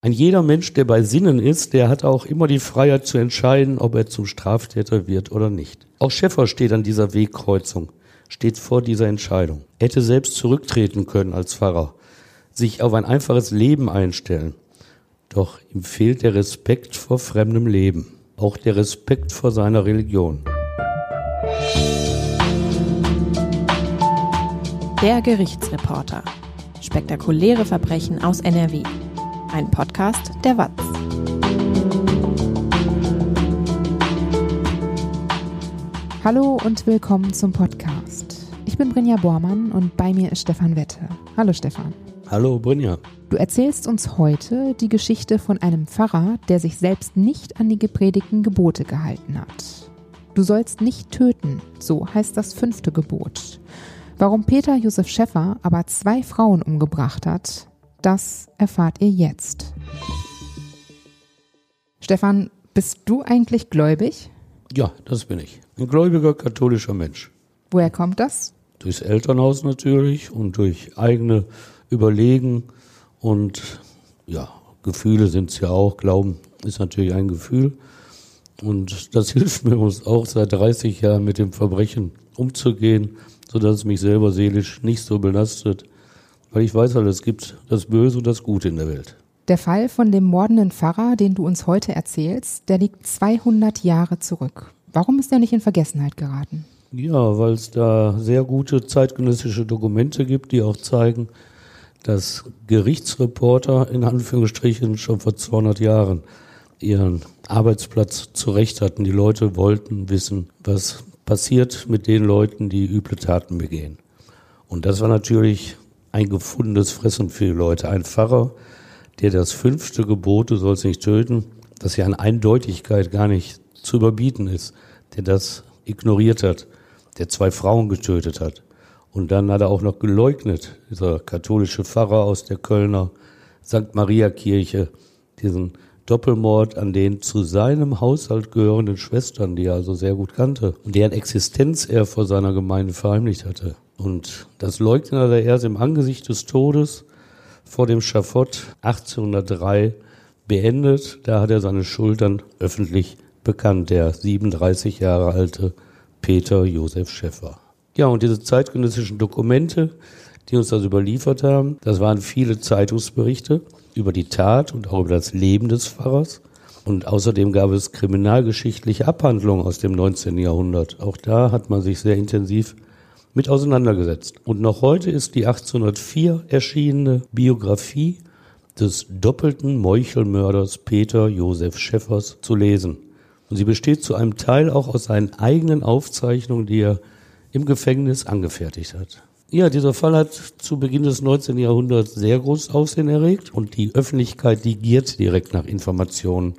Ein jeder Mensch, der bei Sinnen ist, der hat auch immer die Freiheit zu entscheiden, ob er zum Straftäter wird oder nicht. Auch Schäffer steht an dieser Wegkreuzung, steht vor dieser Entscheidung. Er hätte selbst zurücktreten können als Pfarrer, sich auf ein einfaches Leben einstellen. Doch ihm fehlt der Respekt vor fremdem Leben, auch der Respekt vor seiner Religion. Der Gerichtsreporter. Spektakuläre Verbrechen aus NRW ein Podcast der WAZ. Hallo und willkommen zum Podcast. Ich bin Brinja Bormann und bei mir ist Stefan Wette. Hallo Stefan. Hallo Brinja. Du erzählst uns heute die Geschichte von einem Pfarrer, der sich selbst nicht an die gepredigten Gebote gehalten hat. Du sollst nicht töten, so heißt das fünfte Gebot. Warum Peter Josef Schäffer aber zwei Frauen umgebracht hat, das erfahrt ihr jetzt. Stefan, bist du eigentlich gläubig? Ja, das bin ich. Ein gläubiger katholischer Mensch. Woher kommt das? Durchs Elternhaus natürlich und durch eigene Überlegen und ja, Gefühle sind es ja auch. Glauben ist natürlich ein Gefühl. Und das hilft mir auch seit 30 Jahren mit dem Verbrechen umzugehen, sodass es mich selber seelisch nicht so belastet weil ich weiß halt, es gibt das Böse und das Gute in der Welt. Der Fall von dem mordenden Pfarrer, den du uns heute erzählst, der liegt 200 Jahre zurück. Warum ist er nicht in Vergessenheit geraten? Ja, weil es da sehr gute zeitgenössische Dokumente gibt, die auch zeigen, dass Gerichtsreporter in Anführungsstrichen schon vor 200 Jahren ihren Arbeitsplatz zurecht hatten. Die Leute wollten wissen, was passiert mit den Leuten, die üble Taten begehen. Und das war natürlich ein gefundenes Fressen für die Leute. Ein Pfarrer, der das fünfte Gebot, du sollst nicht töten, das ja an Eindeutigkeit gar nicht zu überbieten ist, der das ignoriert hat, der zwei Frauen getötet hat. Und dann hat er auch noch geleugnet, dieser katholische Pfarrer aus der Kölner St. Maria Kirche, diesen Doppelmord an den zu seinem Haushalt gehörenden Schwestern, die er also sehr gut kannte und deren Existenz er vor seiner Gemeinde verheimlicht hatte. Und das leugnet er erst im Angesicht des Todes vor dem Schafott 1803 beendet. Da hat er seine Schuld dann öffentlich bekannt, der 37 Jahre alte Peter Josef Schäffer. Ja, und diese zeitgenössischen Dokumente, die uns das überliefert haben, das waren viele Zeitungsberichte über die Tat und auch über das Leben des Pfarrers. Und außerdem gab es kriminalgeschichtliche Abhandlungen aus dem 19. Jahrhundert. Auch da hat man sich sehr intensiv mit auseinandergesetzt. Und noch heute ist die 1804 erschienene Biografie des doppelten Meuchelmörders Peter Josef Schäffers zu lesen. Und sie besteht zu einem Teil auch aus seinen eigenen Aufzeichnungen, die er im Gefängnis angefertigt hat. Ja, dieser Fall hat zu Beginn des 19. Jahrhunderts sehr großes Aufsehen erregt und die Öffentlichkeit, die direkt nach Informationen.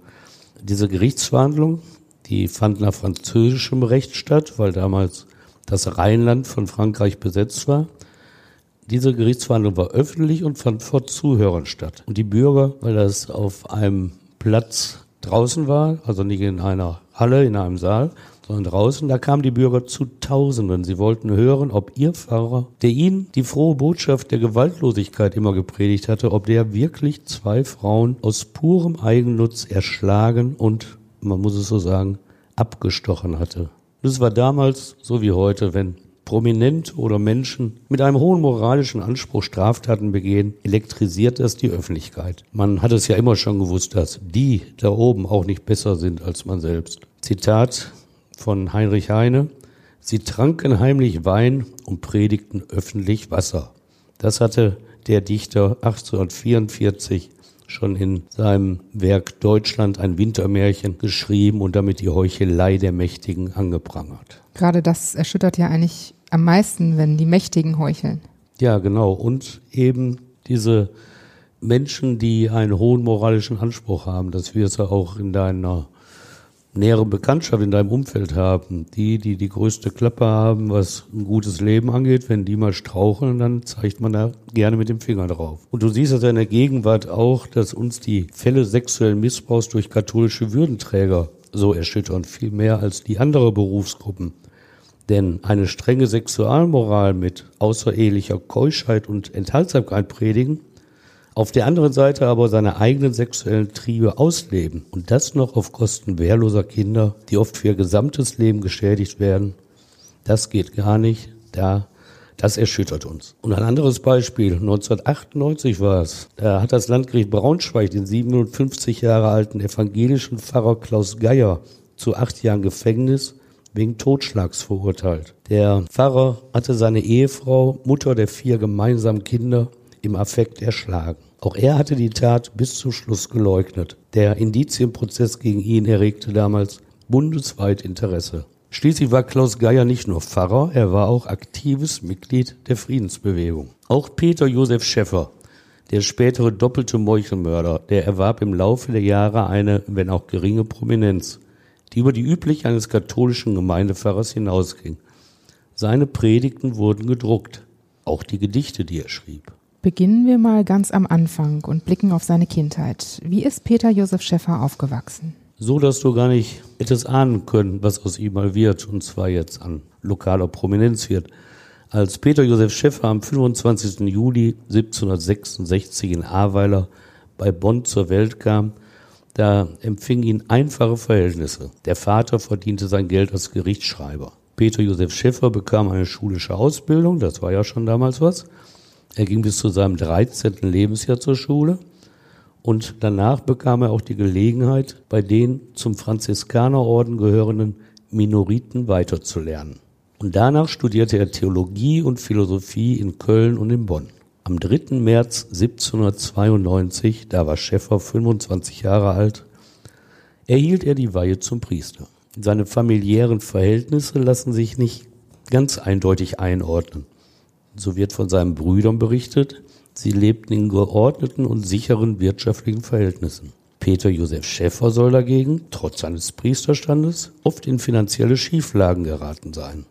Diese Gerichtsverhandlung, die fand nach französischem Recht statt, weil damals das Rheinland von Frankreich besetzt war. Diese Gerichtsverhandlung war öffentlich und fand vor Zuhörern statt. Und die Bürger, weil das auf einem Platz draußen war, also nicht in einer Halle, in einem Saal, sondern draußen, da kamen die Bürger zu Tausenden. Sie wollten hören, ob ihr Pfarrer, der ihnen die frohe Botschaft der Gewaltlosigkeit immer gepredigt hatte, ob der wirklich zwei Frauen aus purem Eigennutz erschlagen und, man muss es so sagen, abgestochen hatte. Das war damals so wie heute, wenn Prominente oder Menschen mit einem hohen moralischen Anspruch Straftaten begehen, elektrisiert das die Öffentlichkeit. Man hat es ja immer schon gewusst, dass die da oben auch nicht besser sind als man selbst. Zitat von Heinrich Heine. Sie tranken heimlich Wein und predigten öffentlich Wasser. Das hatte der Dichter 1844 schon in seinem Werk Deutschland ein Wintermärchen geschrieben und damit die Heuchelei der Mächtigen angeprangert. Gerade das erschüttert ja eigentlich am meisten, wenn die Mächtigen heucheln. Ja, genau. Und eben diese Menschen, die einen hohen moralischen Anspruch haben, dass wir es ja auch in deiner nähere Bekanntschaft in deinem Umfeld haben, die, die die größte Klappe haben, was ein gutes Leben angeht, wenn die mal straucheln, dann zeigt man da gerne mit dem Finger drauf. Und du siehst das in der Gegenwart auch, dass uns die Fälle sexuellen Missbrauchs durch katholische Würdenträger so erschüttern, viel mehr als die andere Berufsgruppen. Denn eine strenge Sexualmoral mit außerehelicher Keuschheit und Enthaltsamkeit predigen, Auf der anderen Seite aber seine eigenen sexuellen Triebe ausleben und das noch auf Kosten wehrloser Kinder, die oft für ihr gesamtes Leben geschädigt werden, das geht gar nicht. Da das erschüttert uns. Und ein anderes Beispiel, 1998 war es, da hat das Landgericht Braunschweig den 57 Jahre alten evangelischen Pfarrer Klaus Geier zu acht Jahren Gefängnis wegen Totschlags verurteilt. Der Pfarrer hatte seine Ehefrau, Mutter der vier gemeinsamen Kinder, im Affekt erschlagen. Auch er hatte die Tat bis zum Schluss geleugnet. Der Indizienprozess gegen ihn erregte damals bundesweit Interesse. Schließlich war Klaus Geier nicht nur Pfarrer, er war auch aktives Mitglied der Friedensbewegung. Auch Peter Josef Schäffer, der spätere doppelte Meuchelmörder, der erwarb im Laufe der Jahre eine, wenn auch geringe Prominenz, die über die übliche eines katholischen Gemeindepfarrers hinausging. Seine Predigten wurden gedruckt, auch die Gedichte, die er schrieb. Beginnen wir mal ganz am Anfang und blicken auf seine Kindheit. Wie ist Peter Josef Schäffer aufgewachsen? so dass du gar nicht hättest ahnen können, was aus ihm mal wird, und zwar jetzt an lokaler Prominenz wird. Als Peter Josef Schäffer am 25. Juli 1766 in Ahrweiler bei Bonn zur Welt kam, da empfing ihn einfache Verhältnisse. Der Vater verdiente sein Geld als Gerichtsschreiber. Peter Josef Schäffer bekam eine schulische Ausbildung, das war ja schon damals was. Er ging bis zu seinem 13. Lebensjahr zur Schule und danach bekam er auch die Gelegenheit, bei den zum Franziskanerorden gehörenden Minoriten weiterzulernen. Und danach studierte er Theologie und Philosophie in Köln und in Bonn. Am 3. März 1792, da war Schäffer 25 Jahre alt, erhielt er die Weihe zum Priester. Seine familiären Verhältnisse lassen sich nicht ganz eindeutig einordnen. So wird von seinen Brüdern berichtet, Sie lebten in geordneten und sicheren wirtschaftlichen Verhältnissen. Peter Josef Schäffer soll dagegen, trotz seines Priesterstandes, oft in finanzielle Schieflagen geraten sein.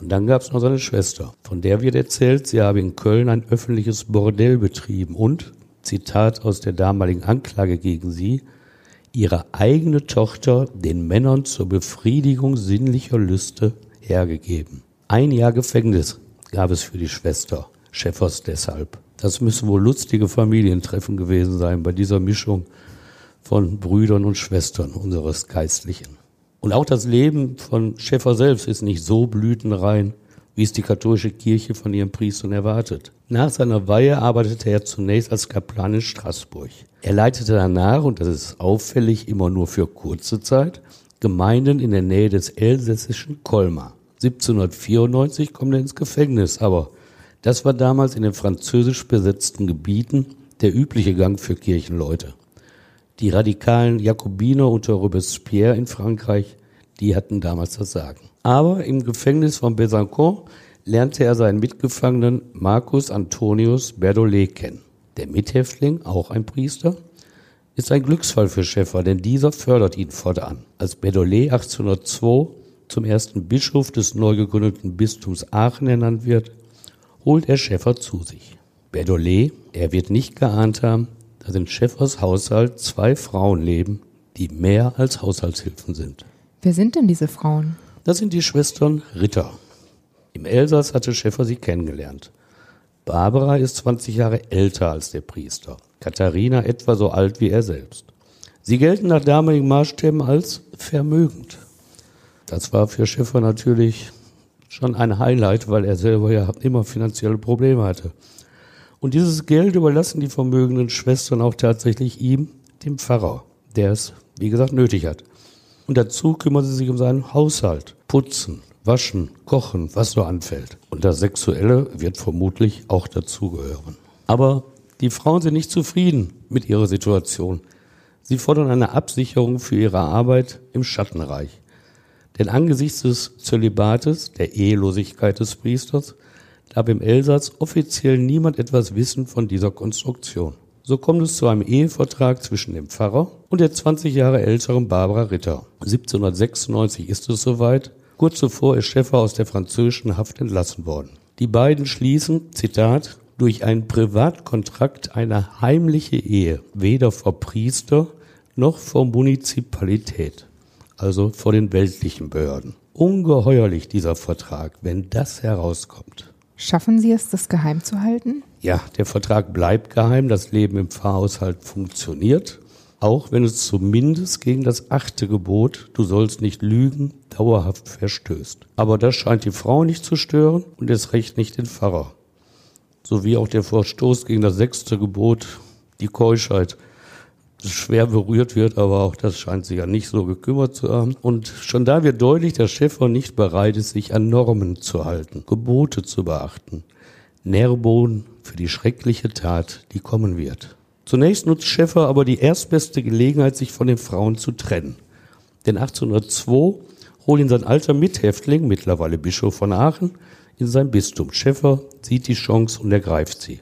Und dann gab es noch seine Schwester, von der wird erzählt, sie habe in Köln ein öffentliches Bordell betrieben und, Zitat aus der damaligen Anklage gegen sie, ihre eigene Tochter den Männern zur Befriedigung sinnlicher Lüste hergegeben. Ein Jahr Gefängnis gab es für die Schwester. Schäffers deshalb. Das müssen wohl lustige Familientreffen gewesen sein bei dieser Mischung von Brüdern und Schwestern unseres Geistlichen. Und auch das Leben von Schäffer selbst ist nicht so blütenrein, wie es die katholische Kirche von ihren Priestern erwartet. Nach seiner Weihe arbeitete er zunächst als Kaplan in Straßburg. Er leitete danach, und das ist auffällig immer nur für kurze Zeit, Gemeinden in der Nähe des elsässischen Colmar. 1794 kommt er ins Gefängnis, aber das war damals in den französisch besetzten Gebieten der übliche Gang für Kirchenleute. Die radikalen Jakobiner unter Robespierre in Frankreich, die hatten damals das Sagen. Aber im Gefängnis von Besançon lernte er seinen Mitgefangenen Marcus Antonius Berdolet kennen. Der Mithäftling, auch ein Priester, ist ein Glücksfall für Schäffer, denn dieser fördert ihn fortan. Als Berdolet 1802 zum ersten Bischof des neu gegründeten Bistums Aachen ernannt wird, holt er Schäffer zu sich. Berdolet, er wird nicht geahnt haben, dass in Schäffers Haushalt zwei Frauen leben, die mehr als Haushaltshilfen sind. Wer sind denn diese Frauen? Das sind die Schwestern Ritter. Im Elsass hatte Schäffer sie kennengelernt. Barbara ist 20 Jahre älter als der Priester, Katharina etwa so alt wie er selbst. Sie gelten nach damaligen Maßstäben als vermögend. Das war für Schäffer natürlich schon ein Highlight, weil er selber ja immer finanzielle Probleme hatte. Und dieses Geld überlassen die vermögenden Schwestern auch tatsächlich ihm, dem Pfarrer, der es, wie gesagt, nötig hat. Und dazu kümmern sie sich um seinen Haushalt, putzen, waschen, kochen, was so anfällt. Und das Sexuelle wird vermutlich auch dazugehören. Aber die Frauen sind nicht zufrieden mit ihrer Situation. Sie fordern eine Absicherung für ihre Arbeit im Schattenreich. Denn angesichts des Zölibates, der Ehelosigkeit des Priesters, darf im Elsass offiziell niemand etwas wissen von dieser Konstruktion. So kommt es zu einem Ehevertrag zwischen dem Pfarrer und der 20 Jahre älteren Barbara Ritter. 1796 ist es soweit. Kurz zuvor ist Schäffer aus der französischen Haft entlassen worden. Die beiden schließen, Zitat, durch einen Privatkontrakt eine heimliche Ehe, weder vor Priester noch vor Munizipalität also vor den weltlichen Behörden. Ungeheuerlich dieser Vertrag, wenn das herauskommt. Schaffen Sie es, das geheim zu halten? Ja, der Vertrag bleibt geheim, das Leben im Pfarrhaushalt funktioniert, auch wenn es zumindest gegen das achte Gebot, du sollst nicht lügen, dauerhaft verstößt. Aber das scheint die Frau nicht zu stören und es recht nicht den Pfarrer. Sowie auch der Verstoß gegen das sechste Gebot, die Keuschheit, schwer berührt wird, aber auch das scheint sich ja nicht so gekümmert zu haben. Und schon da wird deutlich, dass Schäfer nicht bereit ist, sich an Normen zu halten, Gebote zu beachten. Nährboden für die schreckliche Tat, die kommen wird. Zunächst nutzt Schäfer aber die erstbeste Gelegenheit, sich von den Frauen zu trennen. Denn 1802 holt ihn sein alter Mithäftling, mittlerweile Bischof von Aachen, in sein Bistum. Schäfer sieht die Chance und ergreift sie.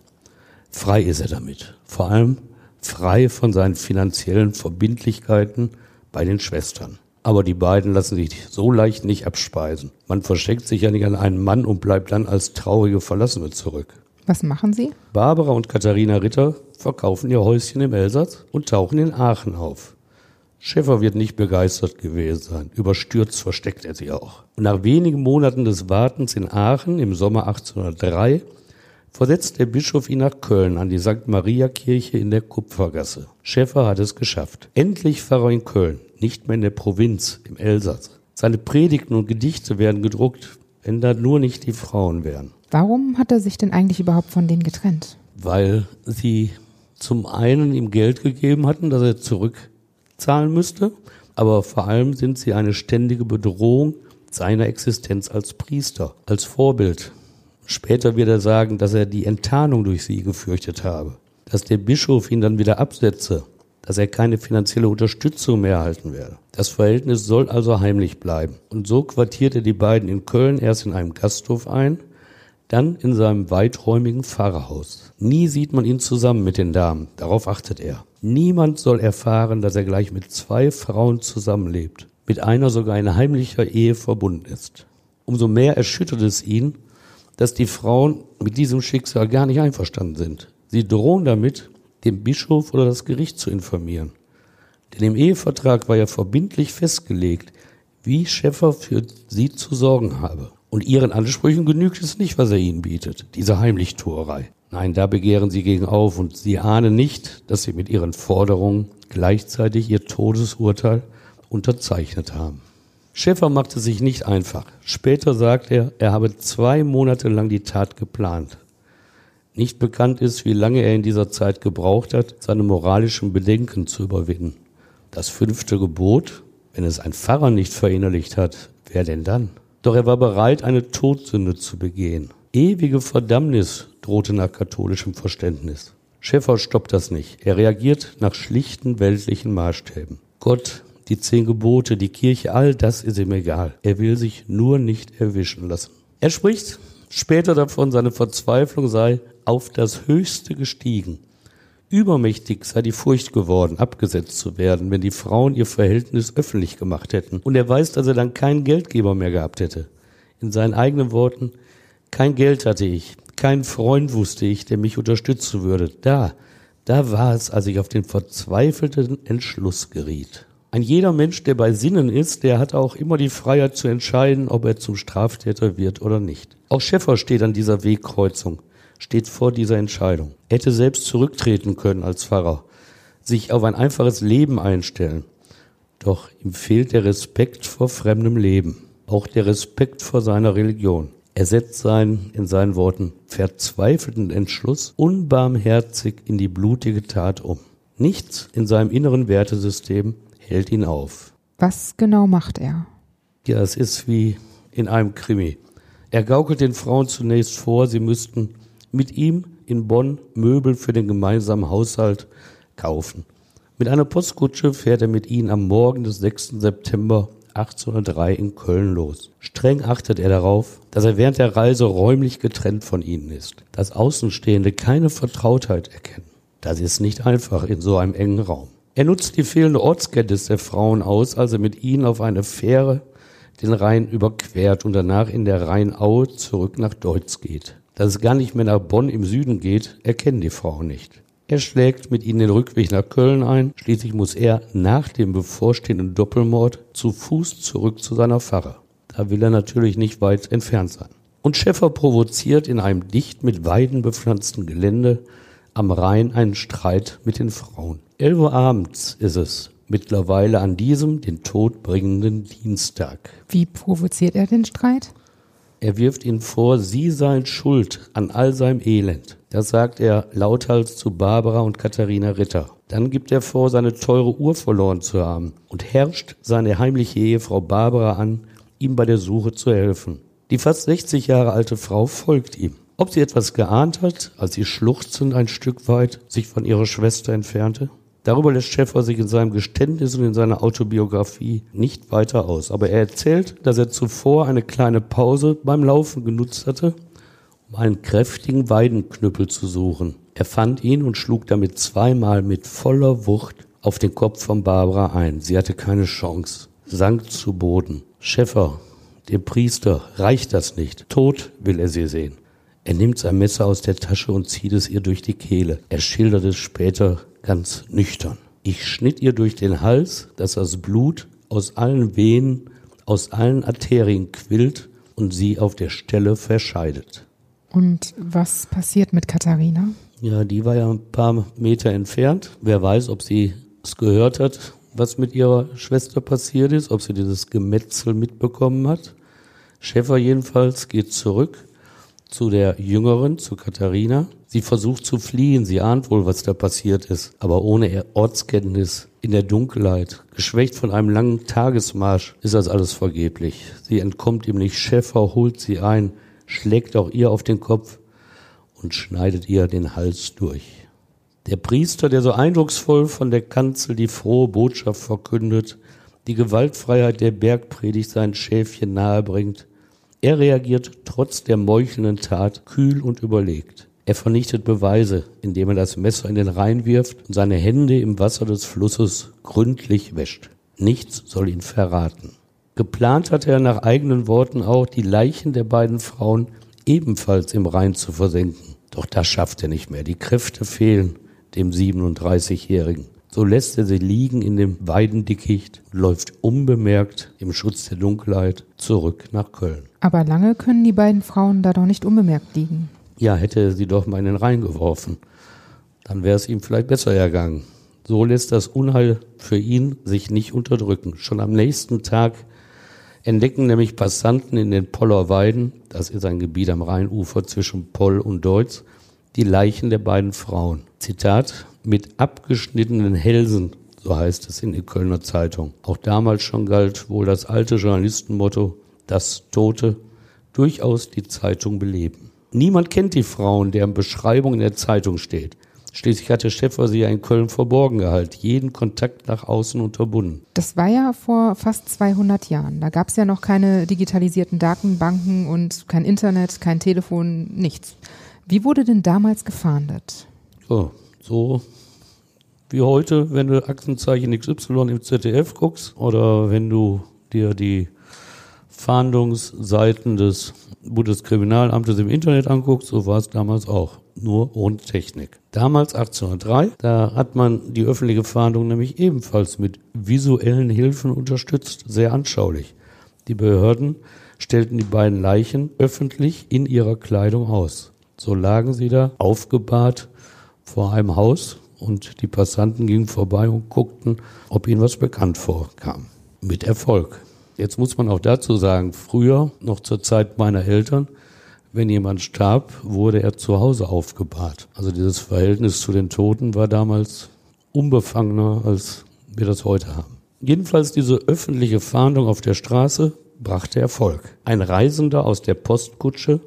Frei ist er damit. Vor allem frei von seinen finanziellen Verbindlichkeiten bei den Schwestern. Aber die beiden lassen sich so leicht nicht abspeisen. Man verschenkt sich ja nicht an einen Mann und bleibt dann als traurige Verlassene zurück. Was machen Sie? Barbara und Katharina Ritter verkaufen ihr Häuschen im Elsass und tauchen in Aachen auf. Schäfer wird nicht begeistert gewesen sein. Überstürzt versteckt er sie auch. Und nach wenigen Monaten des Wartens in Aachen im Sommer 1803 versetzt der Bischof ihn nach Köln an die St. Maria Kirche in der Kupfergasse. Schäfer hat es geschafft. Endlich Pfarrer in Köln, nicht mehr in der Provinz, im Elsass. Seine Predigten und Gedichte werden gedruckt, wenn da nur nicht die Frauen wären. Warum hat er sich denn eigentlich überhaupt von denen getrennt? Weil sie zum einen ihm Geld gegeben hatten, das er zurückzahlen müsste, aber vor allem sind sie eine ständige Bedrohung seiner Existenz als Priester, als Vorbild Später wird er sagen, dass er die Enttarnung durch sie gefürchtet habe, dass der Bischof ihn dann wieder absetze, dass er keine finanzielle Unterstützung mehr erhalten werde. Das Verhältnis soll also heimlich bleiben. Und so quartiert er die beiden in Köln erst in einem Gasthof ein, dann in seinem weiträumigen Pfarrerhaus. Nie sieht man ihn zusammen mit den Damen, darauf achtet er. Niemand soll erfahren, dass er gleich mit zwei Frauen zusammenlebt, mit einer sogar in heimlicher Ehe verbunden ist. Umso mehr erschüttert es ihn, dass die Frauen mit diesem Schicksal gar nicht einverstanden sind. Sie drohen damit, den Bischof oder das Gericht zu informieren. Denn im Ehevertrag war ja verbindlich festgelegt, wie Schäffer für sie zu sorgen habe. Und ihren Ansprüchen genügt es nicht, was er ihnen bietet, diese Heimlichtuerei. Nein, da begehren sie gegen auf und sie ahnen nicht, dass sie mit ihren Forderungen gleichzeitig ihr Todesurteil unterzeichnet haben. Schäfer machte sich nicht einfach. Später sagt er, er habe zwei Monate lang die Tat geplant. Nicht bekannt ist, wie lange er in dieser Zeit gebraucht hat, seine moralischen Bedenken zu überwinden. Das fünfte Gebot, wenn es ein Pfarrer nicht verinnerlicht hat, wer denn dann? Doch er war bereit, eine Todsünde zu begehen. Ewige Verdammnis drohte nach katholischem Verständnis. Schäfer stoppt das nicht. Er reagiert nach schlichten weltlichen Maßstäben. Gott die zehn Gebote, die Kirche, all das ist ihm egal. Er will sich nur nicht erwischen lassen. Er spricht später davon, seine Verzweiflung sei auf das Höchste gestiegen. Übermächtig sei die Furcht geworden, abgesetzt zu werden, wenn die Frauen ihr Verhältnis öffentlich gemacht hätten. Und er weiß, dass er dann keinen Geldgeber mehr gehabt hätte. In seinen eigenen Worten, kein Geld hatte ich, keinen Freund wusste ich, der mich unterstützen würde. Da, da war es, als ich auf den verzweifelten Entschluss geriet. Ein jeder Mensch, der bei Sinnen ist, der hat auch immer die Freiheit zu entscheiden, ob er zum Straftäter wird oder nicht. Auch Schäffer steht an dieser Wegkreuzung, steht vor dieser Entscheidung. Er hätte selbst zurücktreten können als Pfarrer, sich auf ein einfaches Leben einstellen. Doch ihm fehlt der Respekt vor fremdem Leben, auch der Respekt vor seiner Religion. Er setzt seinen, in seinen Worten, verzweifelten Entschluss unbarmherzig in die blutige Tat um. Nichts in seinem inneren Wertesystem hält ihn auf. Was genau macht er? Ja, es ist wie in einem Krimi. Er gaukelt den Frauen zunächst vor, sie müssten mit ihm in Bonn Möbel für den gemeinsamen Haushalt kaufen. Mit einer Postkutsche fährt er mit ihnen am Morgen des 6. September 1803 in Köln los. Streng achtet er darauf, dass er während der Reise räumlich getrennt von ihnen ist, dass Außenstehende keine Vertrautheit erkennen. Das ist nicht einfach in so einem engen Raum. Er nutzt die fehlende Ortskenntnis der Frauen aus, als er mit ihnen auf eine Fähre den Rhein überquert und danach in der Rheinaue zurück nach Deutz geht. Dass es gar nicht mehr nach Bonn im Süden geht, erkennen die Frauen nicht. Er schlägt mit ihnen den Rückweg nach Köln ein. Schließlich muss er nach dem bevorstehenden Doppelmord zu Fuß zurück zu seiner Pfarre. Da will er natürlich nicht weit entfernt sein. Und Schäffer provoziert in einem dicht mit Weiden bepflanzten Gelände am Rhein einen Streit mit den Frauen. Elf Uhr abends ist es, mittlerweile an diesem den Tod bringenden Dienstag. Wie provoziert er den Streit? Er wirft ihnen vor, sie seien schuld an all seinem Elend. Das sagt er lauthals zu Barbara und Katharina Ritter. Dann gibt er vor, seine teure Uhr verloren zu haben und herrscht seine heimliche Ehefrau Barbara an, ihm bei der Suche zu helfen. Die fast 60 Jahre alte Frau folgt ihm. Ob sie etwas geahnt hat, als sie schluchzend ein Stück weit sich von ihrer Schwester entfernte? Darüber lässt Schäffer sich in seinem Geständnis und in seiner Autobiografie nicht weiter aus. Aber er erzählt, dass er zuvor eine kleine Pause beim Laufen genutzt hatte, um einen kräftigen Weidenknüppel zu suchen. Er fand ihn und schlug damit zweimal mit voller Wucht auf den Kopf von Barbara ein. Sie hatte keine Chance, sank zu Boden. Schäffer, dem Priester, reicht das nicht. Tot will er sie sehen. Er nimmt sein Messer aus der Tasche und zieht es ihr durch die Kehle. Er schildert es später ganz nüchtern. Ich schnitt ihr durch den Hals, dass das Blut aus allen Venen, aus allen Arterien quillt und sie auf der Stelle verscheidet. Und was passiert mit Katharina? Ja, die war ja ein paar Meter entfernt. Wer weiß, ob sie es gehört hat, was mit ihrer Schwester passiert ist, ob sie dieses Gemetzel mitbekommen hat. Schäfer jedenfalls geht zurück zu der Jüngeren, zu Katharina. Sie versucht zu fliehen, sie ahnt wohl, was da passiert ist, aber ohne Ortskenntnis, in der Dunkelheit, geschwächt von einem langen Tagesmarsch, ist das alles vergeblich. Sie entkommt ihm nicht, Schäfer holt sie ein, schlägt auch ihr auf den Kopf und schneidet ihr den Hals durch. Der Priester, der so eindrucksvoll von der Kanzel die frohe Botschaft verkündet, die Gewaltfreiheit der Bergpredigt sein Schäfchen nahebringt, er reagiert trotz der meuchelnden Tat kühl und überlegt. Er vernichtet Beweise, indem er das Messer in den Rhein wirft und seine Hände im Wasser des Flusses gründlich wäscht. Nichts soll ihn verraten. Geplant hatte er nach eigenen Worten auch, die Leichen der beiden Frauen ebenfalls im Rhein zu versenken. Doch das schafft er nicht mehr. Die Kräfte fehlen dem 37-Jährigen. So lässt er sie liegen in dem Weidendickicht und läuft unbemerkt im Schutz der Dunkelheit zurück nach Köln. Aber lange können die beiden Frauen da doch nicht unbemerkt liegen. Ja, hätte er sie doch mal in den Rhein geworfen. Dann wäre es ihm vielleicht besser ergangen. So lässt das Unheil für ihn sich nicht unterdrücken. Schon am nächsten Tag entdecken nämlich Passanten in den Poller Weiden, das ist ein Gebiet am Rheinufer zwischen Poll und Deutz, die Leichen der beiden Frauen. Zitat, mit abgeschnittenen Hälsen, so heißt es in der Kölner Zeitung. Auch damals schon galt wohl das alte Journalistenmotto, dass Tote durchaus die Zeitung beleben. Niemand kennt die Frauen, deren Beschreibung in der Zeitung steht. Schließlich hatte Schäffer sie ja in Köln verborgen gehalten, jeden Kontakt nach außen unterbunden. Das war ja vor fast 200 Jahren. Da gab es ja noch keine digitalisierten Datenbanken und kein Internet, kein Telefon, nichts. Wie wurde denn damals gefahndet? So, so wie heute, wenn du Aktenzeichen XY im ZDF guckst oder wenn du dir die Fahndungsseiten des Bundeskriminalamtes im Internet anguckst, so war es damals auch, nur ohne Technik. Damals 1803, da hat man die öffentliche Fahndung nämlich ebenfalls mit visuellen Hilfen unterstützt, sehr anschaulich. Die Behörden stellten die beiden Leichen öffentlich in ihrer Kleidung aus. So lagen sie da aufgebahrt vor einem Haus und die Passanten gingen vorbei und guckten, ob ihnen was bekannt vorkam. Mit Erfolg. Jetzt muss man auch dazu sagen, früher, noch zur Zeit meiner Eltern, wenn jemand starb, wurde er zu Hause aufgebahrt. Also dieses Verhältnis zu den Toten war damals unbefangener, als wir das heute haben. Jedenfalls diese öffentliche Fahndung auf der Straße brachte Erfolg. Ein Reisender aus der Postkutsche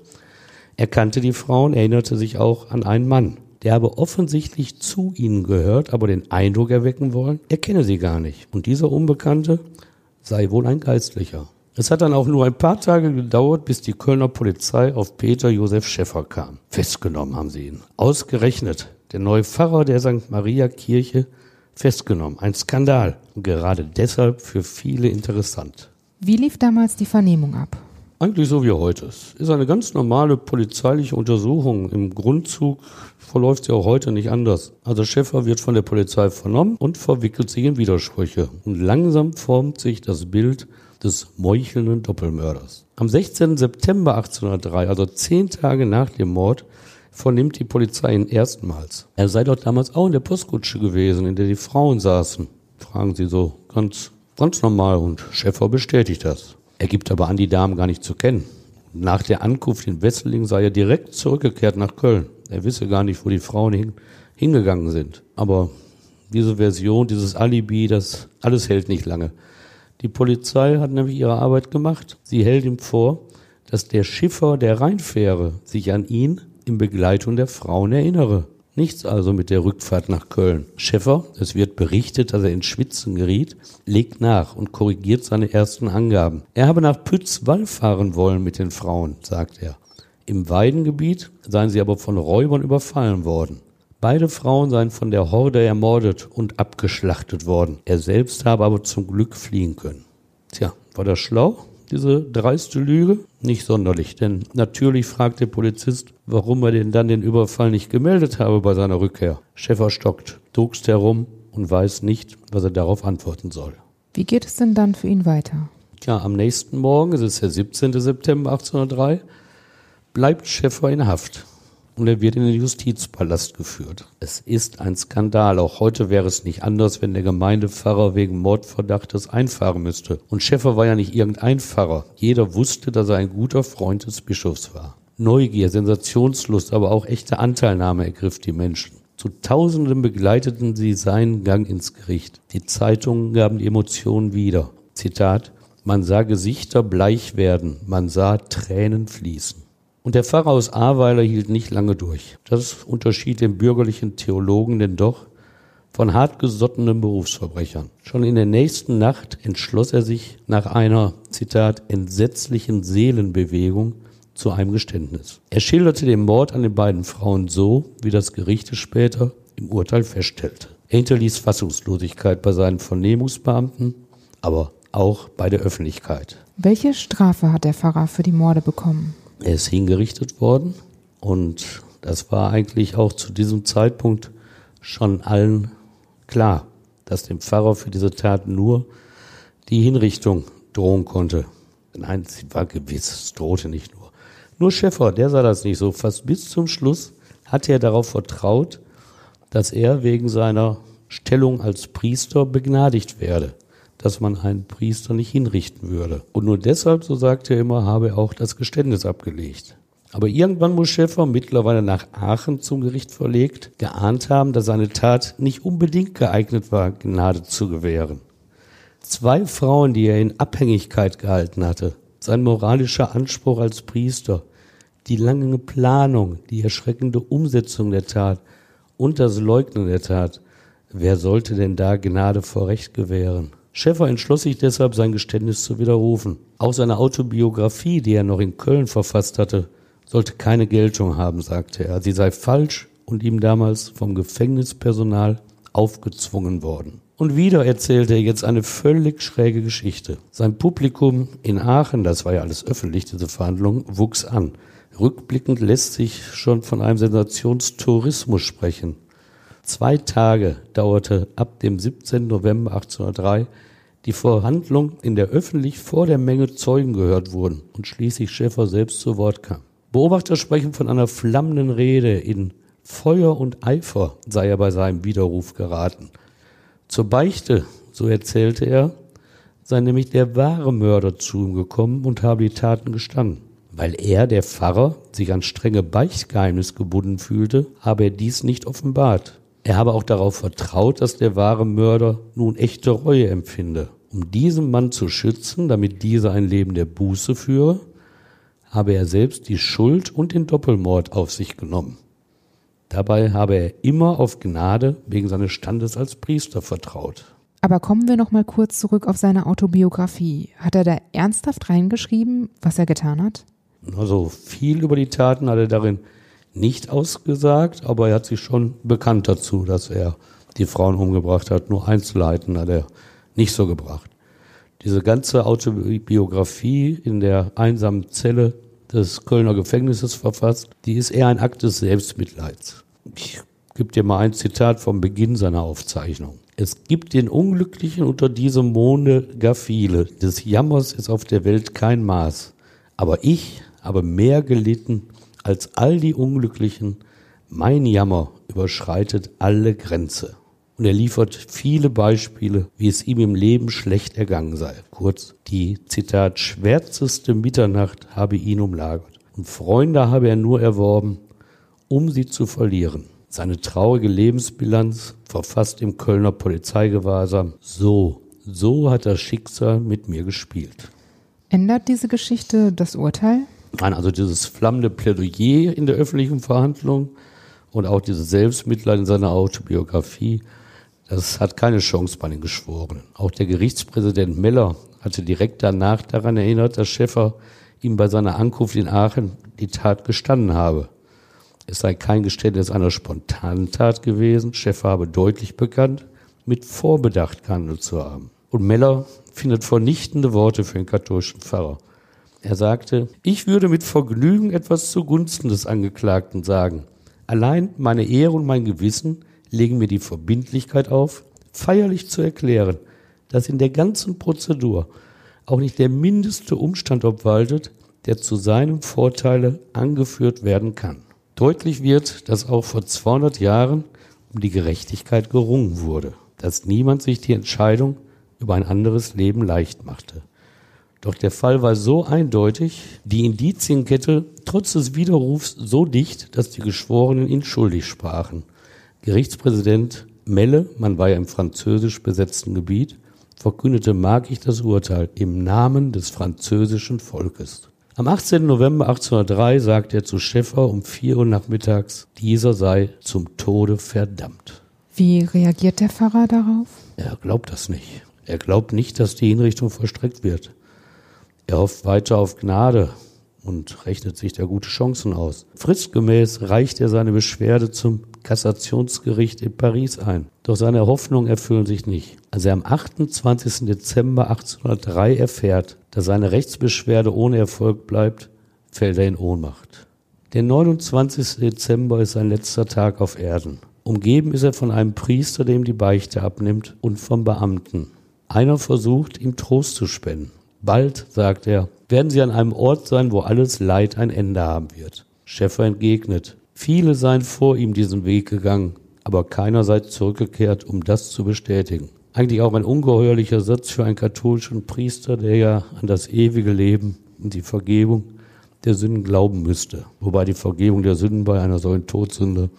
erkannte die Frauen, erinnerte sich auch an einen Mann, der habe offensichtlich zu ihnen gehört, aber den Eindruck erwecken wollen, er kenne sie gar nicht. Und dieser Unbekannte sei wohl ein Geistlicher. Es hat dann auch nur ein paar Tage gedauert, bis die Kölner Polizei auf Peter Josef Schäffer kam. Festgenommen haben sie ihn. Ausgerechnet der neue Pfarrer der St. Maria Kirche festgenommen. Ein Skandal. Und gerade deshalb für viele interessant. Wie lief damals die Vernehmung ab? Eigentlich so wie heute. Es ist eine ganz normale polizeiliche Untersuchung. Im Grundzug verläuft sie auch heute nicht anders. Also Schäffer wird von der Polizei vernommen und verwickelt sich in Widersprüche. Und langsam formt sich das Bild des meuchelnden Doppelmörders. Am 16. September 1803, also zehn Tage nach dem Mord, vernimmt die Polizei ihn erstmals. Er sei dort damals auch in der Postkutsche gewesen, in der die Frauen saßen. Fragen sie so ganz, ganz normal und Schäffer bestätigt das. Er gibt aber an, die Damen gar nicht zu kennen. Nach der Ankunft in Wesseling sei er direkt zurückgekehrt nach Köln. Er wisse gar nicht, wo die Frauen hin, hingegangen sind. Aber diese Version, dieses Alibi, das alles hält nicht lange. Die Polizei hat nämlich ihre Arbeit gemacht. Sie hält ihm vor, dass der Schiffer der Rheinfähre sich an ihn in Begleitung der Frauen erinnere. Nichts also mit der Rückfahrt nach Köln. Schäffer, es wird berichtet, dass er in Schwitzen geriet, legt nach und korrigiert seine ersten Angaben. Er habe nach Pützwall fahren wollen mit den Frauen, sagt er. Im Weidengebiet seien sie aber von Räubern überfallen worden. Beide Frauen seien von der Horde ermordet und abgeschlachtet worden. Er selbst habe aber zum Glück fliehen können. Tja, war das schlau? Diese dreiste Lüge? Nicht sonderlich, denn natürlich fragt der Polizist, warum er denn dann den Überfall nicht gemeldet habe bei seiner Rückkehr. Schäfer stockt, druckst herum und weiß nicht, was er darauf antworten soll. Wie geht es denn dann für ihn weiter? Ja, am nächsten Morgen, es ist der 17. September 1803, bleibt Schäfer in Haft und er wird in den Justizpalast geführt. Es ist ein Skandal. Auch heute wäre es nicht anders, wenn der Gemeindepfarrer wegen Mordverdachtes einfahren müsste. Und Schäffer war ja nicht irgendein Pfarrer. Jeder wusste, dass er ein guter Freund des Bischofs war. Neugier, Sensationslust, aber auch echte Anteilnahme ergriff die Menschen. Zu Tausenden begleiteten sie seinen Gang ins Gericht. Die Zeitungen gaben die Emotionen wieder. Zitat, man sah Gesichter bleich werden, man sah Tränen fließen. Und der Pfarrer aus Ahrweiler hielt nicht lange durch. Das unterschied den bürgerlichen Theologen denn doch von hartgesottenen Berufsverbrechern. Schon in der nächsten Nacht entschloss er sich nach einer, Zitat, entsetzlichen Seelenbewegung zu einem Geständnis. Er schilderte den Mord an den beiden Frauen so, wie das Gericht es später im Urteil feststellte. Er hinterließ Fassungslosigkeit bei seinen Vernehmungsbeamten, aber auch bei der Öffentlichkeit. Welche Strafe hat der Pfarrer für die Morde bekommen? Er ist hingerichtet worden und das war eigentlich auch zu diesem Zeitpunkt schon allen klar, dass dem Pfarrer für diese Tat nur die Hinrichtung drohen konnte. Nein, sie war gewiss, es drohte nicht nur. Nur Schäffer, der sah das nicht so. Fast bis zum Schluss hatte er darauf vertraut, dass er wegen seiner Stellung als Priester begnadigt werde dass man einen Priester nicht hinrichten würde. Und nur deshalb, so sagt er immer, habe er auch das Geständnis abgelegt. Aber irgendwann muss Schäfer, mittlerweile nach Aachen zum Gericht verlegt, geahnt haben, dass seine Tat nicht unbedingt geeignet war, Gnade zu gewähren. Zwei Frauen, die er in Abhängigkeit gehalten hatte, sein moralischer Anspruch als Priester, die lange Planung, die erschreckende Umsetzung der Tat und das Leugnen der Tat, wer sollte denn da Gnade vor Recht gewähren? Schäffer entschloss sich deshalb, sein Geständnis zu widerrufen. Auch seine Autobiografie, die er noch in Köln verfasst hatte, sollte keine Geltung haben, sagte er. Sie sei falsch und ihm damals vom Gefängnispersonal aufgezwungen worden. Und wieder erzählte er jetzt eine völlig schräge Geschichte. Sein Publikum in Aachen, das war ja alles öffentlich, diese Verhandlung, wuchs an. Rückblickend lässt sich schon von einem Sensationstourismus sprechen. Zwei Tage dauerte ab dem 17. November 1803 die Verhandlung, in der öffentlich vor der Menge Zeugen gehört wurden und schließlich Schäfer selbst zu Wort kam. Beobachter sprechen von einer flammenden Rede. In Feuer und Eifer sei er bei seinem Widerruf geraten. Zur Beichte, so erzählte er, sei nämlich der wahre Mörder zu ihm gekommen und habe die Taten gestanden. Weil er, der Pfarrer, sich an strenge Beichtgeheimnis gebunden fühlte, habe er dies nicht offenbart. Er habe auch darauf vertraut, dass der wahre Mörder nun echte Reue empfinde. Um diesen Mann zu schützen, damit dieser ein Leben der Buße führe, habe er selbst die Schuld und den Doppelmord auf sich genommen. Dabei habe er immer auf Gnade wegen seines Standes als Priester vertraut. Aber kommen wir noch mal kurz zurück auf seine Autobiografie. Hat er da ernsthaft reingeschrieben, was er getan hat? Also viel über die Taten hat er darin nicht ausgesagt, aber er hat sich schon bekannt dazu, dass er die Frauen umgebracht hat. Nur Einzelheiten hat er nicht so gebracht. Diese ganze Autobiografie in der einsamen Zelle des Kölner Gefängnisses verfasst, die ist eher ein Akt des Selbstmitleids. Ich gebe dir mal ein Zitat vom Beginn seiner Aufzeichnung. Es gibt den Unglücklichen unter diesem Monde gar viele. Des Jammers ist auf der Welt kein Maß. Aber ich habe mehr gelitten als all die Unglücklichen. Mein Jammer überschreitet alle Grenze. Und er liefert viele Beispiele, wie es ihm im Leben schlecht ergangen sei. Kurz, die, Zitat, schwärzeste Mitternacht habe ihn umlagert. Und Freunde habe er nur erworben, um sie zu verlieren. Seine traurige Lebensbilanz verfasst im Kölner Polizeigewahrsam. So, so hat das Schicksal mit mir gespielt. Ändert diese Geschichte das Urteil? Nein, also dieses flammende Plädoyer in der öffentlichen Verhandlung und auch dieses Selbstmitleid in seiner Autobiografie, das hat keine Chance bei den Geschworenen. Auch der Gerichtspräsident Meller hatte direkt danach daran erinnert, dass Schäffer ihm bei seiner Ankunft in Aachen die Tat gestanden habe. Es sei kein Geständnis einer spontanen Tat gewesen. Schäffer habe deutlich bekannt, mit Vorbedacht gehandelt zu haben. Und Meller findet vernichtende Worte für den katholischen Pfarrer. Er sagte, ich würde mit Vergnügen etwas zugunsten des Angeklagten sagen. Allein meine Ehre und mein Gewissen legen mir die Verbindlichkeit auf, feierlich zu erklären, dass in der ganzen Prozedur auch nicht der mindeste Umstand obwaltet, der zu seinem Vorteile angeführt werden kann. Deutlich wird, dass auch vor 200 Jahren um die Gerechtigkeit gerungen wurde, dass niemand sich die Entscheidung über ein anderes Leben leicht machte. Doch der Fall war so eindeutig, die Indizienkette trotz des Widerrufs so dicht, dass die Geschworenen ihn schuldig sprachen. Gerichtspräsident Melle, man war ja im französisch besetzten Gebiet, verkündete ich das Urteil im Namen des französischen Volkes. Am 18. November 1803 sagte er zu Schäffer um 4 Uhr nachmittags, dieser sei zum Tode verdammt. Wie reagiert der Pfarrer darauf? Er glaubt das nicht. Er glaubt nicht, dass die Hinrichtung vollstreckt wird. Er hofft weiter auf Gnade und rechnet sich da gute Chancen aus. Fristgemäß reicht er seine Beschwerde zum Kassationsgericht in Paris ein. Doch seine Hoffnungen erfüllen sich nicht. Als er am 28. Dezember 1803 erfährt, dass seine Rechtsbeschwerde ohne Erfolg bleibt, fällt er in Ohnmacht. Der 29. Dezember ist sein letzter Tag auf Erden. Umgeben ist er von einem Priester, der ihm die Beichte abnimmt, und vom Beamten. Einer versucht, ihm Trost zu spenden. Bald, sagt er, werden sie an einem Ort sein, wo alles Leid ein Ende haben wird. Schäffer entgegnet, viele seien vor ihm diesen Weg gegangen, aber keiner sei zurückgekehrt, um das zu bestätigen. Eigentlich auch ein ungeheuerlicher Satz für einen katholischen Priester, der ja an das ewige Leben und die Vergebung der Sünden glauben müsste. Wobei die Vergebung der Sünden bei einer solchen Todsünde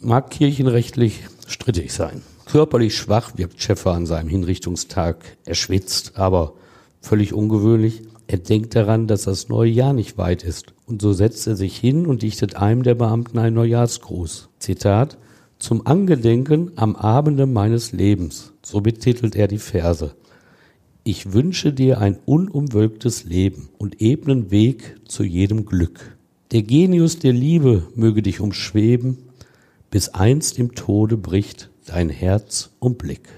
mag kirchenrechtlich strittig sein. Körperlich schwach wirkt Schäffer an seinem Hinrichtungstag. Er schwitzt, aber Völlig ungewöhnlich. Er denkt daran, dass das neue Jahr nicht weit ist. Und so setzt er sich hin und dichtet einem der Beamten einen Neujahrsgruß. Zitat, zum Angedenken am Abende meines Lebens. So betitelt er die Verse. Ich wünsche dir ein unumwölktes Leben und ebnen Weg zu jedem Glück. Der Genius der Liebe möge dich umschweben, bis einst im Tode bricht dein Herz und Blick.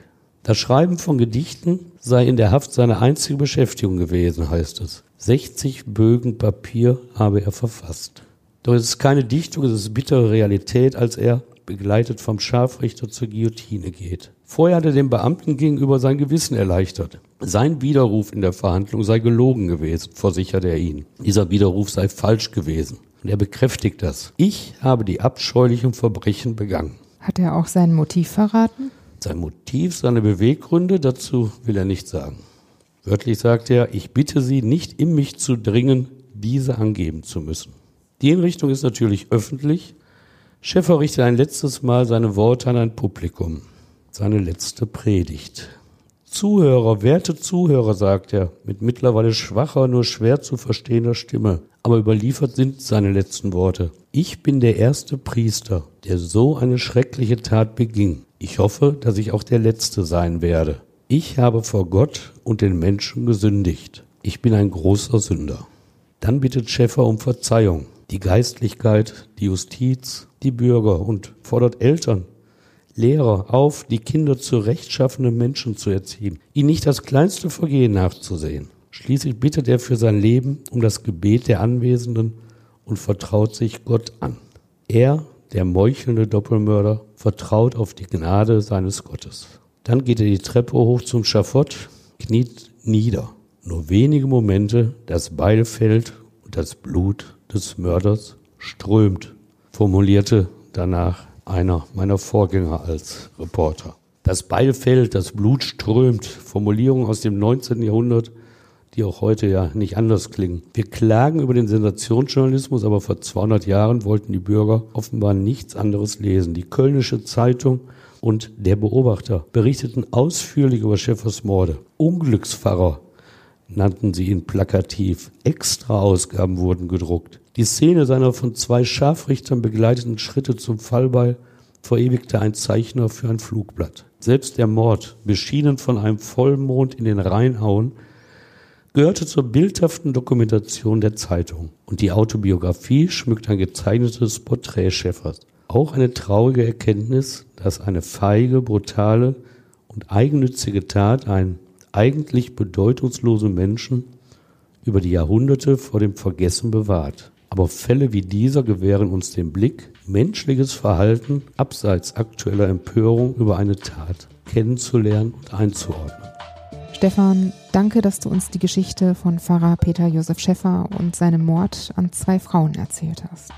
Das Schreiben von Gedichten sei in der Haft seine einzige Beschäftigung gewesen, heißt es. 60 Bögen Papier habe er verfasst. Doch es ist keine Dichtung, es ist bittere Realität, als er, begleitet vom Scharfrichter zur Guillotine geht. Vorher hat er dem Beamten gegenüber sein Gewissen erleichtert. Sein Widerruf in der Verhandlung sei gelogen gewesen, versichert er ihn. Dieser Widerruf sei falsch gewesen. Und er bekräftigt das. Ich habe die abscheulichen Verbrechen begangen. Hat er auch sein Motiv verraten? Sein Motiv, seine Beweggründe, dazu will er nicht sagen. Wörtlich sagt er, ich bitte Sie nicht in mich zu dringen, diese angeben zu müssen. Die Hinrichtung ist natürlich öffentlich. Schäffer richtet ein letztes Mal seine Worte an ein Publikum. Seine letzte Predigt. Zuhörer, werte Zuhörer, sagt er, mit mittlerweile schwacher, nur schwer zu verstehender Stimme. Aber überliefert sind seine letzten Worte. Ich bin der erste Priester, der so eine schreckliche Tat beging. Ich hoffe, dass ich auch der Letzte sein werde. Ich habe vor Gott und den Menschen gesündigt. Ich bin ein großer Sünder. Dann bittet Schäffer um Verzeihung. Die Geistlichkeit, die Justiz, die Bürger und fordert Eltern, Lehrer auf, die Kinder zu rechtschaffenen Menschen zu erziehen, ihnen nicht das kleinste Vergehen nachzusehen. Schließlich bittet er für sein Leben um das Gebet der Anwesenden und vertraut sich Gott an. Er, der meuchelnde Doppelmörder, vertraut auf die Gnade seines Gottes. Dann geht er die Treppe hoch zum Schafott, kniet nieder. Nur wenige Momente, das Beil fällt und das Blut des Mörders strömt, formulierte danach einer meiner Vorgänger als Reporter. Das Beil fällt, das Blut strömt, Formulierung aus dem 19. Jahrhundert, die auch heute ja nicht anders klingen. Wir klagen über den Sensationsjournalismus, aber vor 200 Jahren wollten die Bürger offenbar nichts anderes lesen. Die Kölnische Zeitung und der Beobachter berichteten ausführlich über Schäffers Morde. Unglückspfarrer nannten sie ihn plakativ. Extra-Ausgaben wurden gedruckt. Die Szene seiner von zwei Scharfrichtern begleiteten Schritte zum Fallbeil verewigte ein Zeichner für ein Flugblatt. Selbst der Mord, beschienen von einem Vollmond in den Rheinhauen, gehörte zur bildhaften Dokumentation der Zeitung. Und die Autobiografie schmückt ein gezeichnetes Porträt Schäffers. Auch eine traurige Erkenntnis, dass eine feige, brutale und eigennützige Tat einen eigentlich bedeutungslosen Menschen über die Jahrhunderte vor dem Vergessen bewahrt. Aber Fälle wie dieser gewähren uns den Blick, menschliches Verhalten abseits aktueller Empörung über eine Tat kennenzulernen und einzuordnen. Stefan, danke, dass du uns die Geschichte von Pfarrer Peter Josef Schäffer und seinem Mord an zwei Frauen erzählt hast.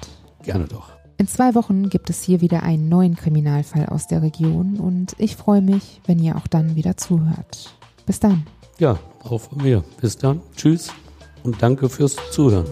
Gerne doch. In zwei Wochen gibt es hier wieder einen neuen Kriminalfall aus der Region und ich freue mich, wenn ihr auch dann wieder zuhört. Bis dann. Ja, auch von mir. Bis dann. Tschüss und danke fürs Zuhören.